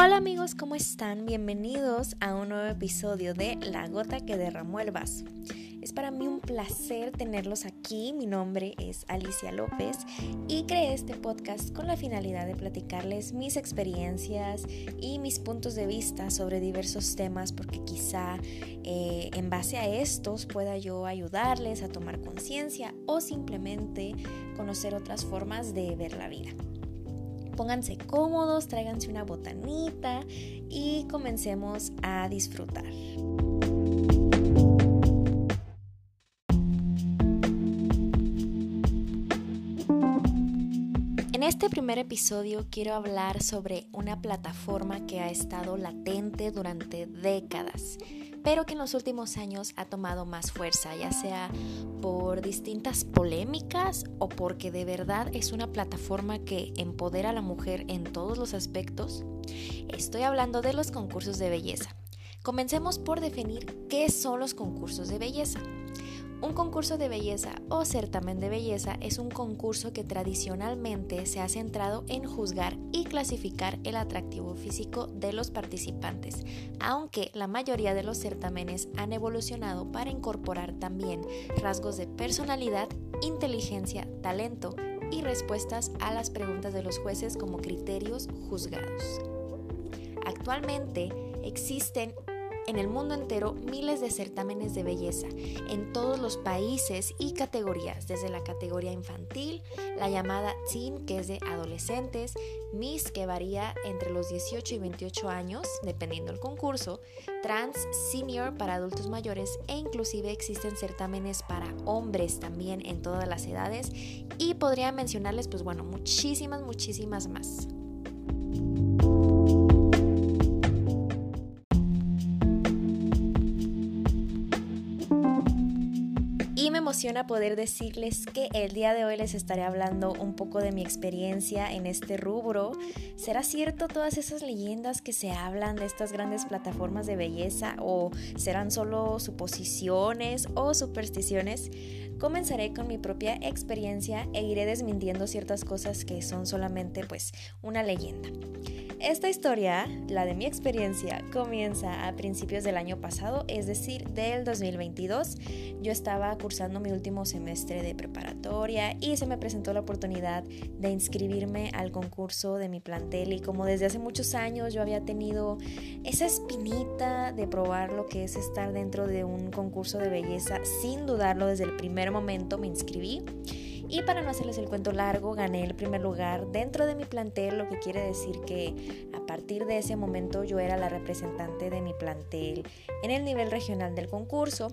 Hola amigos, ¿cómo están? Bienvenidos a un nuevo episodio de La gota que derramó el vaso. Es para mí un placer tenerlos aquí. Mi nombre es Alicia López y creé este podcast con la finalidad de platicarles mis experiencias y mis puntos de vista sobre diversos temas porque quizá eh, en base a estos pueda yo ayudarles a tomar conciencia o simplemente conocer otras formas de ver la vida pónganse cómodos, tráiganse una botanita y comencemos a disfrutar. En este primer episodio quiero hablar sobre una plataforma que ha estado latente durante décadas pero que en los últimos años ha tomado más fuerza, ya sea por distintas polémicas o porque de verdad es una plataforma que empodera a la mujer en todos los aspectos. Estoy hablando de los concursos de belleza. Comencemos por definir qué son los concursos de belleza. Un concurso de belleza o certamen de belleza es un concurso que tradicionalmente se ha centrado en juzgar y clasificar el atractivo físico de los participantes, aunque la mayoría de los certámenes han evolucionado para incorporar también rasgos de personalidad, inteligencia, talento y respuestas a las preguntas de los jueces como criterios juzgados. Actualmente existen en el mundo entero miles de certámenes de belleza en todos los países y categorías, desde la categoría infantil, la llamada teen, que es de adolescentes, Miss, que varía entre los 18 y 28 años, dependiendo del concurso, trans, senior para adultos mayores e inclusive existen certámenes para hombres también en todas las edades y podría mencionarles pues bueno, muchísimas, muchísimas más. Emociona poder decirles que el día de hoy les estaré hablando un poco de mi experiencia en este rubro. ¿Será cierto todas esas leyendas que se hablan de estas grandes plataformas de belleza o serán solo suposiciones o supersticiones? Comenzaré con mi propia experiencia e iré desmintiendo ciertas cosas que son solamente pues una leyenda. Esta historia, la de mi experiencia, comienza a principios del año pasado, es decir, del 2022. Yo estaba cursando mi último semestre de preparatoria y se me presentó la oportunidad de inscribirme al concurso de mi plantel y como desde hace muchos años yo había tenido esa espinita de probar lo que es estar dentro de un concurso de belleza, sin dudarlo desde el primer momento me inscribí. Y para no hacerles el cuento largo, gané el primer lugar dentro de mi plantel, lo que quiere decir que a partir de ese momento yo era la representante de mi plantel en el nivel regional del concurso.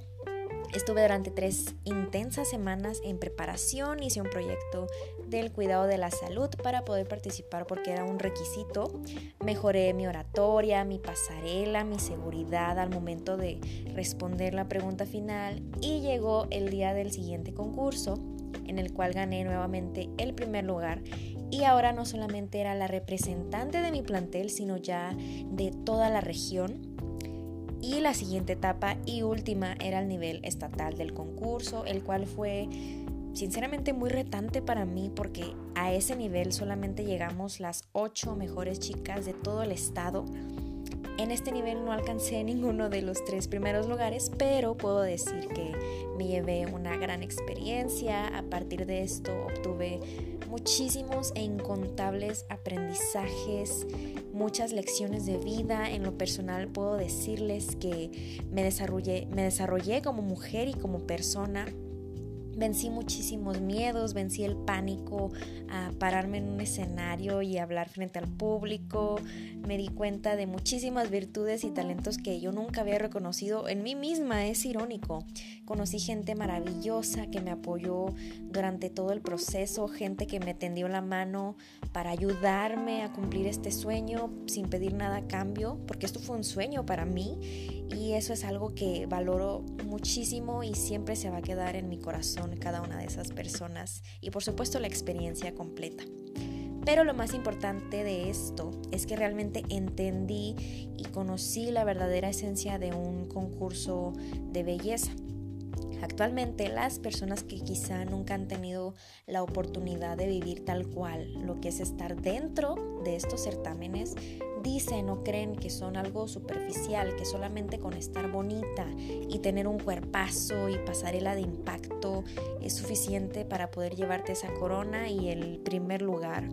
Estuve durante tres intensas semanas en preparación, hice un proyecto del cuidado de la salud para poder participar porque era un requisito. Mejoré mi oratoria, mi pasarela, mi seguridad al momento de responder la pregunta final y llegó el día del siguiente concurso en el cual gané nuevamente el primer lugar y ahora no solamente era la representante de mi plantel, sino ya de toda la región. Y la siguiente etapa y última era el nivel estatal del concurso, el cual fue sinceramente muy retante para mí porque a ese nivel solamente llegamos las ocho mejores chicas de todo el estado en este nivel no alcancé ninguno de los tres primeros lugares, pero puedo decir que me llevé una gran experiencia. A partir de esto obtuve muchísimos e incontables aprendizajes, muchas lecciones de vida. En lo personal puedo decirles que me desarrollé, me desarrollé como mujer y como persona Vencí muchísimos miedos, vencí el pánico a pararme en un escenario y hablar frente al público. Me di cuenta de muchísimas virtudes y talentos que yo nunca había reconocido en mí misma. Es irónico. Conocí gente maravillosa que me apoyó durante todo el proceso, gente que me tendió la mano para ayudarme a cumplir este sueño sin pedir nada a cambio, porque esto fue un sueño para mí y eso es algo que valoro muchísimo y siempre se va a quedar en mi corazón cada una de esas personas y por supuesto la experiencia completa. Pero lo más importante de esto es que realmente entendí y conocí la verdadera esencia de un concurso de belleza. Actualmente las personas que quizá nunca han tenido la oportunidad de vivir tal cual lo que es estar dentro de estos certámenes dicen o creen que son algo superficial, que solamente con estar bonita y tener un cuerpazo y pasarela de impacto es suficiente para poder llevarte esa corona y el primer lugar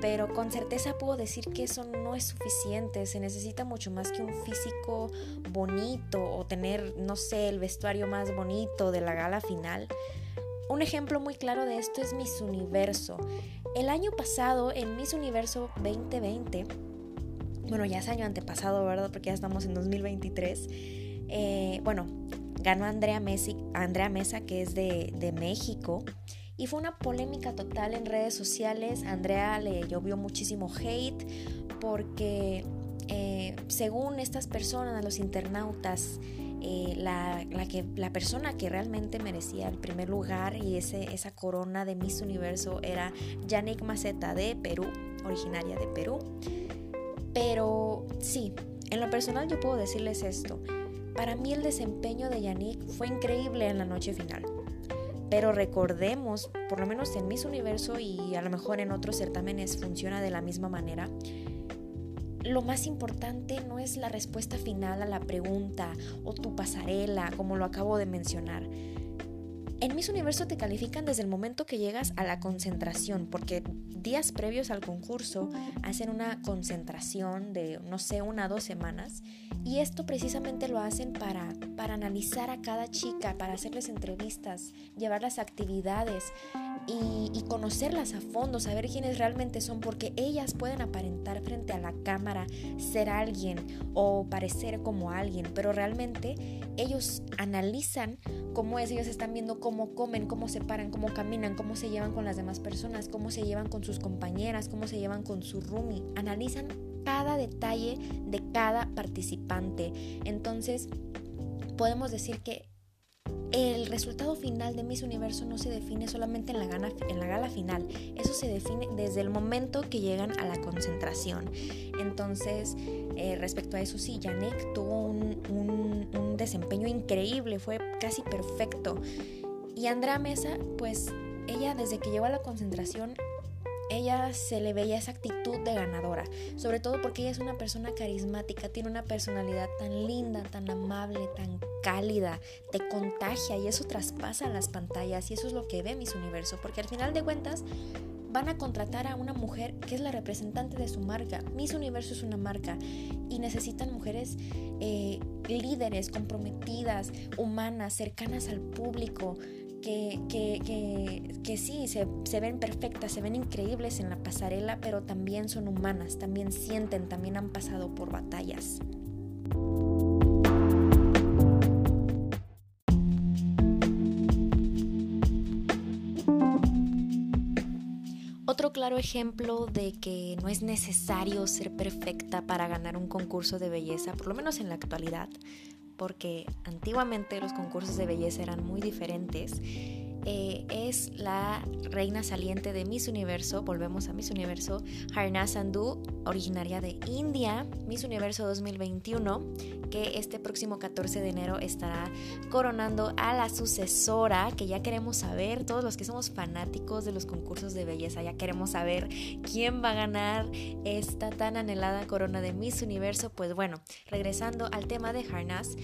pero con certeza puedo decir que eso no es suficiente, se necesita mucho más que un físico bonito o tener, no sé, el vestuario más bonito de la gala final. Un ejemplo muy claro de esto es Miss Universo. El año pasado, en Miss Universo 2020, bueno, ya es año antepasado, ¿verdad? Porque ya estamos en 2023. Eh, bueno, ganó Andrea, Messi, Andrea Mesa, que es de, de México. Y fue una polémica total en redes sociales. Andrea le llovió muchísimo hate porque eh, según estas personas, los internautas, eh, la, que, la persona que realmente merecía el primer lugar y ese, esa corona de Miss Universo era Yannick Maceta de Perú, originaria de Perú. Pero sí, en lo personal yo puedo decirles esto. Para mí el desempeño de Yannick fue increíble en la noche final. Pero recordemos, por lo menos en Miss Universo y a lo mejor en otros certámenes funciona de la misma manera, lo más importante no es la respuesta final a la pregunta o tu pasarela, como lo acabo de mencionar. En Miss Universo te califican desde el momento que llegas a la concentración, porque días previos al concurso hacen una concentración de, no sé, una o dos semanas y esto precisamente lo hacen para, para analizar a cada chica, para hacerles entrevistas, llevarlas a actividades y, conocerlas a fondo, saber quiénes realmente son, porque ellas pueden aparentar frente a la cámara ser alguien o parecer como alguien, pero realmente ellos analizan cómo es, ellos están viendo cómo comen, cómo se paran, cómo caminan, cómo se llevan con las demás personas, cómo se llevan con sus compañeras, cómo se llevan con su roomie, analizan cada detalle de cada participante. Entonces, podemos decir que el resultado final de Miss Universo no se define solamente en la, gala, en la gala final, eso se define desde el momento que llegan a la concentración. Entonces, eh, respecto a eso, sí, Yannick tuvo un, un desempeño increíble, fue casi perfecto. Y Andrea Mesa, pues ella desde que llegó a la concentración ella se le veía esa actitud de ganadora, sobre todo porque ella es una persona carismática, tiene una personalidad tan linda, tan amable, tan cálida, te contagia y eso traspasa las pantallas y eso es lo que ve Miss Universo, porque al final de cuentas van a contratar a una mujer que es la representante de su marca. Miss Universo es una marca y necesitan mujeres eh, líderes, comprometidas, humanas, cercanas al público, que, que, que, sí, se, se, ven perfectas, se ven increíbles en la pasarela, pero también son humanas, también sienten, también han pasado por batallas. Otro claro ejemplo de que no es necesario ser perfecta para ganar un concurso de belleza, por lo menos en la actualidad, porque antiguamente los concursos de belleza eran muy diferentes eh, es la reina saliente de Miss Universo, volvemos a Miss Universo, Harna Sandhu, originaria de India, Miss Universo 2021, que este próximo 14 de enero estará coronando a la sucesora, que ya queremos saber, todos los que somos fanáticos de los concursos de belleza, ya queremos saber quién va a ganar esta tan anhelada corona de Miss Universo. Pues bueno, regresando al tema de Harnas,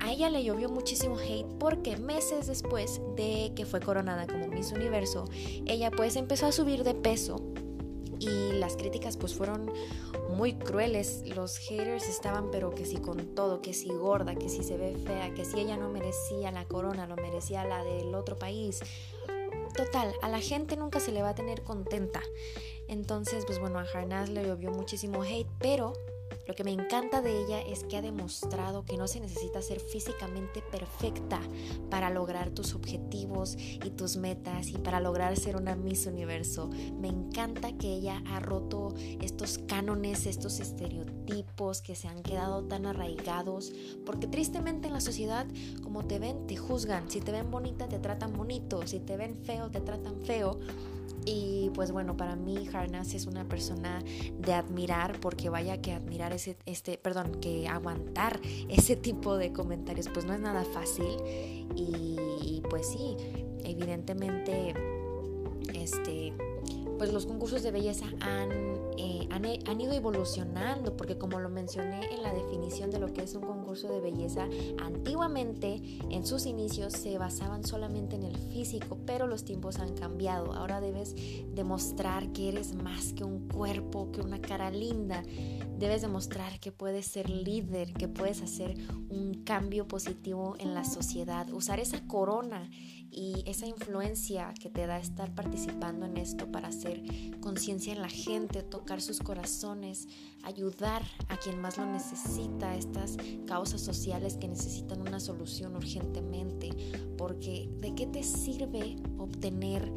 a ella le llovió muchísimo hate porque meses después de que fue coronada como Miss Universo, ella pues empezó a subir de peso y las críticas pues fueron muy crueles. Los haters estaban pero que si con todo, que si gorda, que si se ve fea, que si ella no merecía la corona, lo merecía la del otro país. Total, a la gente nunca se le va a tener contenta. Entonces, pues bueno, a Harnaz le llovió muchísimo hate, pero lo que me encanta de ella es que ha demostrado que no se necesita ser físicamente perfecta para lograr tus objetivos y tus metas y para lograr ser una Miss Universo. Me encanta que ella ha roto estos cánones, estos estereotipos que se han quedado tan arraigados, porque tristemente en la sociedad, como te ven, te juzgan. Si te ven bonita, te tratan bonito. Si te ven feo, te tratan feo. Y pues bueno, para mí Harnas es una persona de admirar, porque vaya que admirar ese, este, perdón, que aguantar ese tipo de comentarios, pues no es nada fácil. Y, pues sí, evidentemente, este, pues los concursos de belleza han, han, han, ido evolucionando, porque como lo mencioné en la definición de lo que es un concurso de belleza, antiguamente en sus inicios se basaban solamente en el físico, pero los tiempos han cambiado. Ahora debes demostrar que eres más que un cuerpo, que una cara linda. Debes demostrar que puedes ser líder, que puedes hacer un cambio positivo en la sociedad, usar esa corona y esa influencia que te da estar participando en esto para hacer conciencia en la gente, tocar sus corazones, ayudar a quien más lo necesita, estas causas sociales que necesitan una solución urgentemente, porque ¿de qué te sirve obtener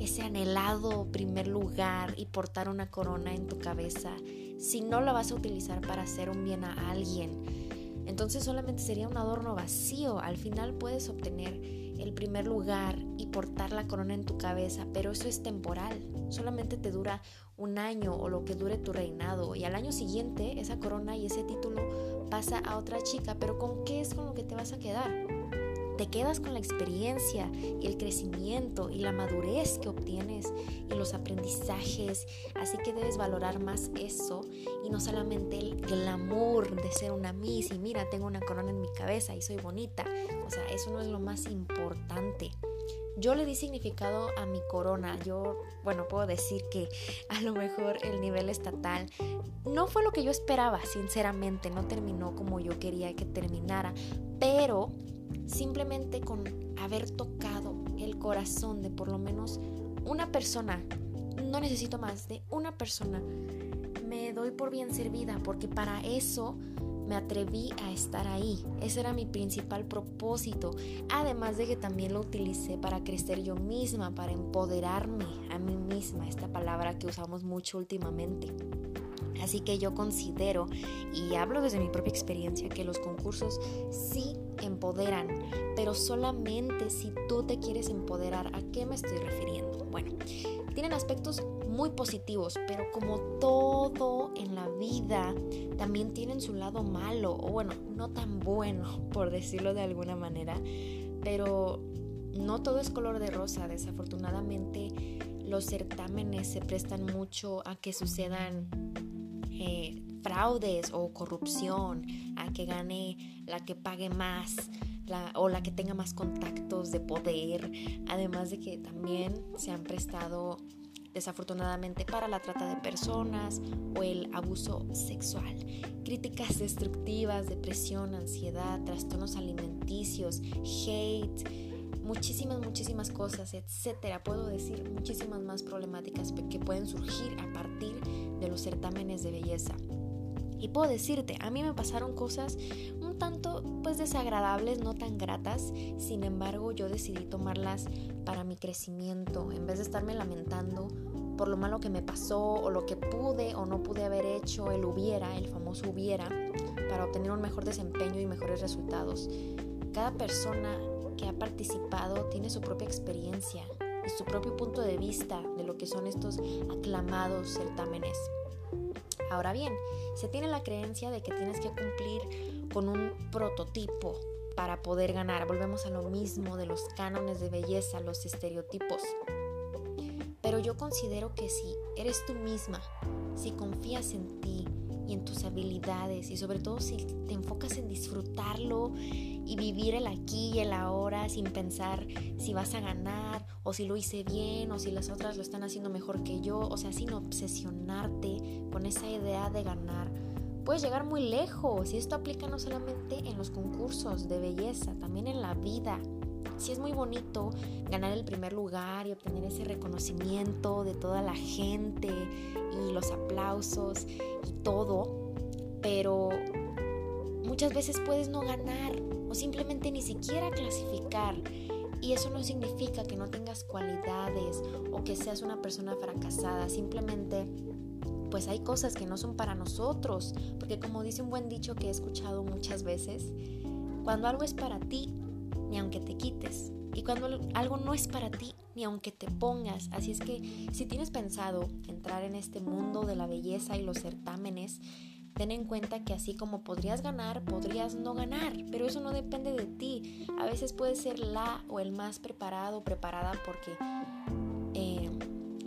ese anhelado primer lugar y portar una corona en tu cabeza si no la vas a utilizar para hacer un bien a alguien? Entonces solamente sería un adorno vacío. Al final puedes obtener el primer lugar y portar la corona en tu cabeza, pero eso es temporal. Solamente te dura un año o lo que dure tu reinado y al año siguiente esa corona y ese título pasa a otra chica, pero ¿con qué es con lo que te vas a quedar? Te quedas con la experiencia y el crecimiento y la madurez que obtienes y los aprendizajes, así que debes valorar más eso y no solamente el glamour de ser una Miss y mira, tengo una corona en mi cabeza y soy bonita. O sea, eso no es lo más importante. Yo le di significado a mi corona. Yo, bueno, puedo decir que a lo mejor el nivel estatal no fue lo que yo esperaba, sinceramente. No terminó como yo quería que terminara. Pero simplemente con haber tocado el corazón de por lo menos una persona, no necesito más, de una persona, me doy por bien servida porque para eso me atreví a estar ahí. Ese era mi principal propósito. Además de que también lo utilicé para crecer yo misma, para empoderarme a mí misma, esta palabra que usamos mucho últimamente. Así que yo considero, y hablo desde mi propia experiencia, que los concursos sí empoderan, pero solamente si tú te quieres empoderar. ¿A qué me estoy refiriendo? Bueno, tienen aspectos muy positivos, pero como todo en la vida, también tienen su lado malo, o bueno, no tan bueno, por decirlo de alguna manera, pero no todo es color de rosa, desafortunadamente los certámenes se prestan mucho a que sucedan eh, fraudes o corrupción, a que gane la que pague más o la que tenga más contactos de poder, además de que también se han prestado desafortunadamente para la trata de personas o el abuso sexual. Críticas destructivas, depresión, ansiedad, trastornos alimenticios, hate, muchísimas, muchísimas cosas, etcétera. Puedo decir muchísimas más problemáticas que pueden surgir a partir de los certámenes de belleza. Y puedo decirte, a mí me pasaron cosas un tanto pues desagradables, no tan gratas, sin embargo yo decidí tomarlas para mi crecimiento, en vez de estarme lamentando por lo malo que me pasó o lo que pude o no pude haber hecho, el hubiera, el famoso hubiera, para obtener un mejor desempeño y mejores resultados. Cada persona que ha participado tiene su propia experiencia y su propio punto de vista de lo que son estos aclamados certámenes. Ahora bien, se tiene la creencia de que tienes que cumplir con un prototipo para poder ganar. Volvemos a lo mismo de los cánones de belleza, los estereotipos. Pero yo considero que si eres tú misma, si confías en ti en tus habilidades y sobre todo si te enfocas en disfrutarlo y vivir el aquí y el ahora sin pensar si vas a ganar o si lo hice bien o si las otras lo están haciendo mejor que yo, o sea, sin obsesionarte con esa idea de ganar, puedes llegar muy lejos y esto aplica no solamente en los concursos de belleza, también en la vida. Sí es muy bonito ganar el primer lugar y obtener ese reconocimiento de toda la gente y los aplausos y todo, pero muchas veces puedes no ganar o simplemente ni siquiera clasificar. Y eso no significa que no tengas cualidades o que seas una persona fracasada, simplemente pues hay cosas que no son para nosotros, porque como dice un buen dicho que he escuchado muchas veces, cuando algo es para ti, ni aunque te quites, y cuando algo no es para ti, ni aunque te pongas. Así es que si tienes pensado entrar en este mundo de la belleza y los certámenes, ten en cuenta que así como podrías ganar, podrías no ganar, pero eso no depende de ti. A veces puedes ser la o el más preparado o preparada porque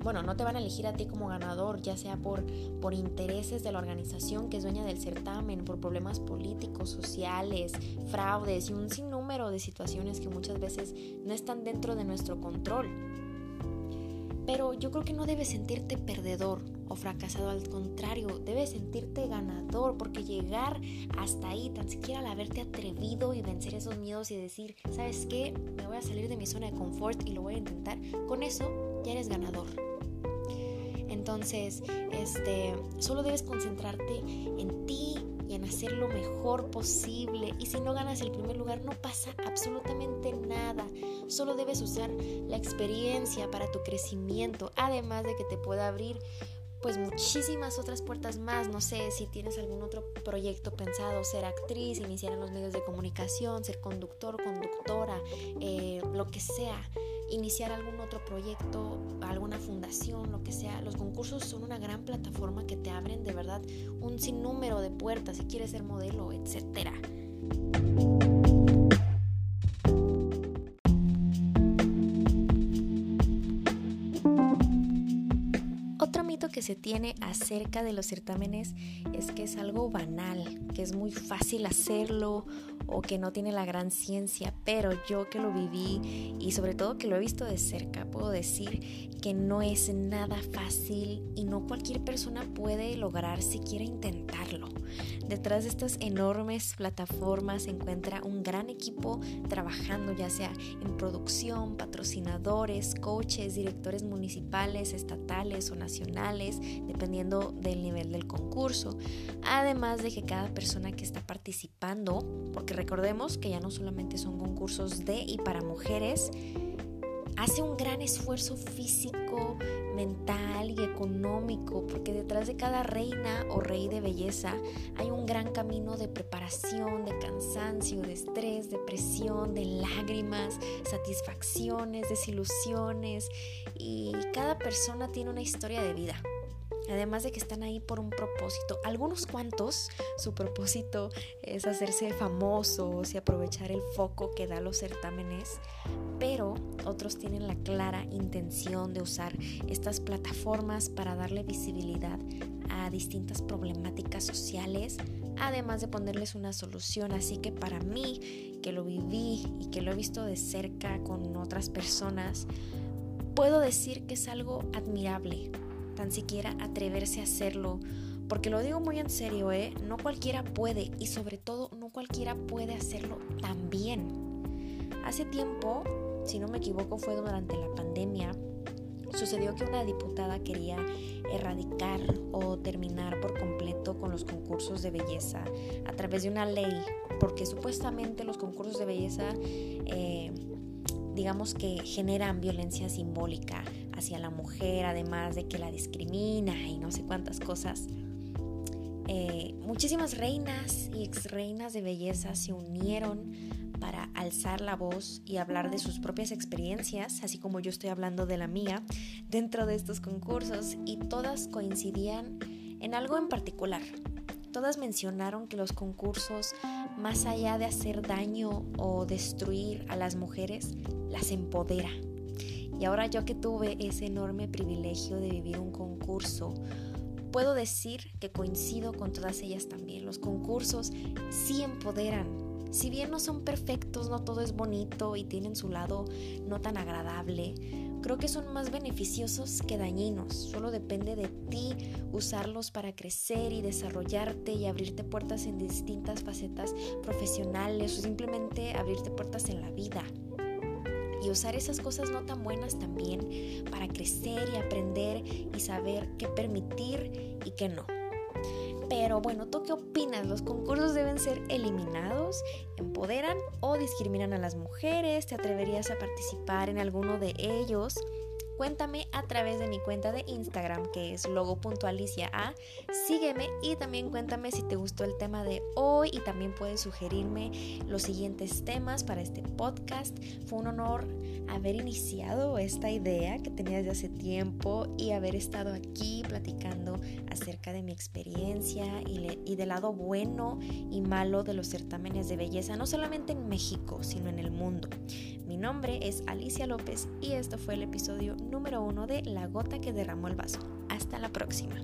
bueno, no te van a elegir a ti como ganador, ya sea por, por intereses de la organización que es dueña del certamen, por problemas políticos, sociales, fraudes y un sinnúmero de situaciones que muchas veces no están dentro de nuestro control. Pero yo creo que no debes sentirte perdedor o fracasado, al contrario, debes sentirte ganador porque llegar hasta ahí, tan siquiera al haberte atrevido y vencer esos miedos y decir, ¿sabes qué? Me voy a salir de mi zona de confort y lo voy a intentar, con eso ya eres ganador. Entonces, este, solo debes concentrarte en ti y en hacer lo mejor posible. Y si no ganas el primer lugar, no pasa absolutamente nada. Solo debes usar la experiencia para tu crecimiento, además de que te pueda abrir pues muchísimas otras puertas más. No sé si tienes algún otro proyecto pensado, ser actriz, iniciar en los medios de comunicación, ser conductor, conductora, eh, lo que sea iniciar algún otro proyecto, alguna fundación, lo que sea. Los concursos son una gran plataforma que te abren de verdad un sinnúmero de puertas si quieres ser modelo, etcétera. Se tiene acerca de los certámenes es que es algo banal, que es muy fácil hacerlo o que no tiene la gran ciencia, pero yo que lo viví y sobre todo que lo he visto de cerca, puedo decir que no es nada fácil y no cualquier persona puede lograr si quiere intentarlo. Detrás de estas enormes plataformas se encuentra un gran equipo trabajando ya sea en producción, patrocinadores, coaches, directores municipales, estatales o nacionales, dependiendo del nivel del concurso. Además de que cada persona que está participando, porque recordemos que ya no solamente son concursos de y para mujeres, hace un gran esfuerzo físico, mental y económico, porque detrás de cada reina o rey de belleza hay un gran camino de preparación, de cansancio, de estrés, de presión, de lágrimas, satisfacciones, desilusiones, y cada persona tiene una historia de vida. Además de que están ahí por un propósito. Algunos cuantos, su propósito es hacerse famosos y aprovechar el foco que da los certámenes, pero otros tienen la clara intención de usar estas plataformas para darle visibilidad a distintas problemáticas sociales, además de ponerles una solución. Así que para mí, que lo viví y que lo he visto de cerca con otras personas, puedo decir que es algo admirable tan siquiera atreverse a hacerlo. Porque lo digo muy en serio, ¿eh? No cualquiera puede y sobre todo no cualquiera puede hacerlo tan bien. Hace tiempo, si no me equivoco, fue durante la pandemia, sucedió que una diputada quería erradicar o terminar por completo con los concursos de belleza a través de una ley, porque supuestamente los concursos de belleza, eh, digamos que generan violencia simbólica hacia la mujer, además de que la discrimina y no sé cuántas cosas. Eh, muchísimas reinas y ex reinas de belleza se unieron para alzar la voz y hablar de sus propias experiencias, así como yo estoy hablando de la mía, dentro de estos concursos y todas coincidían en algo en particular. Todas mencionaron que los concursos, más allá de hacer daño o destruir a las mujeres, las empodera y ahora yo que tuve ese enorme privilegio de vivir un concurso, puedo decir que coincido con todas ellas también. Los concursos sí empoderan. Si bien no son perfectos, no todo es bonito y tienen su lado no tan agradable, creo que son más beneficiosos que dañinos. Solo depende de ti usarlos para crecer y desarrollarte y abrirte puertas en distintas facetas profesionales o simplemente abrirte puertas en la vida y usar esas cosas no tan buenas también para crecer y aprender y saber qué permitir y qué no. Pero bueno, ¿tú qué opinas? ¿Los concursos deben ser eliminados? ¿Empoderan o discriminan a las mujeres? ¿Te atreverías a participar en alguno de ellos? Cuéntame a través de mi cuenta de Instagram que es logo.aliciaa. Sígueme y también cuéntame si te gustó el tema de hoy y también puedes sugerirme los siguientes temas para este podcast. Fue un honor haber iniciado esta idea que tenía desde hace tiempo y haber estado aquí platicando acerca de mi experiencia y, y del lado bueno y malo de los certámenes de belleza, no solamente en México, sino en el mundo. Mi nombre es Alicia López y esto fue el episodio número uno de La gota que derramó el vaso. Hasta la próxima.